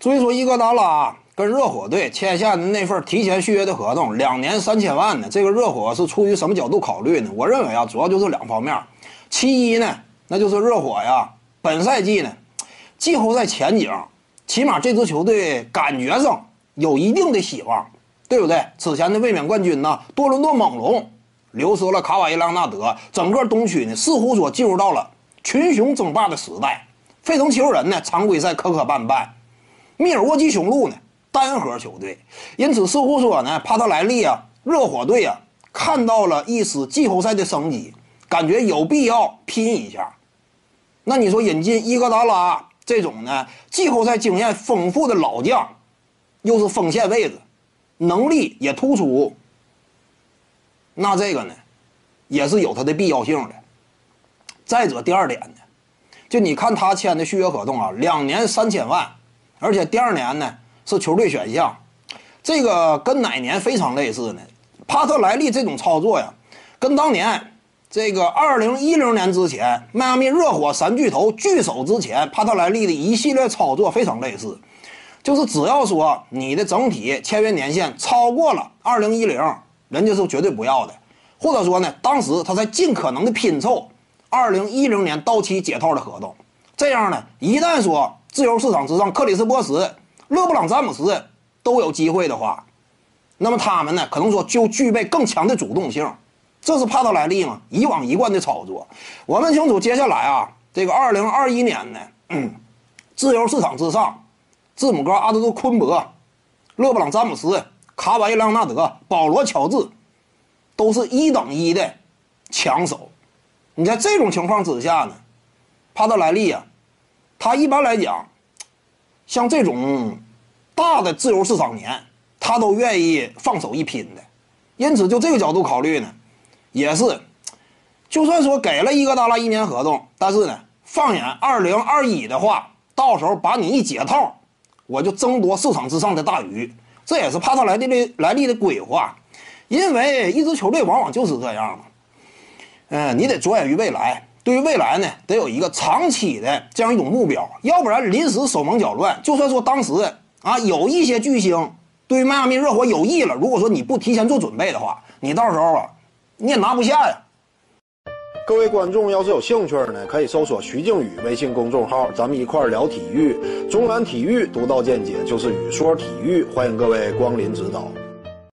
所以说，伊戈达拉跟热火队签下的那份提前续约的合同，两年三千万呢，这个热火是出于什么角度考虑呢？我认为啊，主要就是两方面。其一呢，那就是热火呀，本赛季呢，季后赛前景，起码这支球队感觉上有一定的希望，对不对？此前的卫冕冠军呢，多伦多猛龙流失了卡瓦伊·朗纳德，整个东区呢，似乎说进入到了群雄争霸的时代。费城七六人呢，常规赛磕磕绊绊。密尔沃基雄鹿呢，单核球队，因此似乎说呢，帕特莱利啊，热火队啊，看到了一丝季后赛的生机，感觉有必要拼一下。那你说引进伊戈达拉这种呢，季后赛经验丰富的老将，又是锋线位置，能力也突出，那这个呢，也是有它的必要性的。再者，第二点呢，就你看他签的续约合同啊，两年三千万。而且第二年呢是球队选项，这个跟哪年非常类似呢？帕特莱利这种操作呀，跟当年这个二零一零年之前迈阿密热火三巨头聚首之前，帕特莱利的一系列操作非常类似，就是只要说你的整体签约年限超过了二零一零，人家是绝对不要的，或者说呢，当时他在尽可能的拼凑二零一零年到期解套的合同，这样呢，一旦说。自由市场之上，克里斯波什、勒布朗詹姆斯都有机会的话，那么他们呢，可能说就具备更强的主动性。这是帕特莱利嘛，以往一贯的操作。我们清楚，接下来啊，这个二零二一年呢，自由市场之上，字母哥阿德杜昆博、勒布朗詹姆斯、卡瓦伊朗纳德、保罗乔治，都是一等一的强手。你在这种情况之下呢，帕特莱利啊。他一般来讲，像这种大的自由市场年，他都愿意放手一拼的。因此，就这个角度考虑呢，也是，就算说给了伊戈达拉一年合同，但是呢，放眼二零二一的话，到时候把你一解套，我就争夺市场之上的大鱼。这也是帕特莱利的来历的规划，因为一支球队往往就是这样嘛。嗯，你得着眼于未来。对于未来呢，得有一个长期的这样一种目标，要不然临时手忙脚乱。就算说当时啊有一些巨星对于迈阿密热火有意了，如果说你不提前做准备的话，你到时候啊你也拿不下呀。各位观众要是有兴趣呢，可以搜索徐静宇微信公众号，咱们一块儿聊体育。中南体育独到见解就是语说体育，欢迎各位光临指导。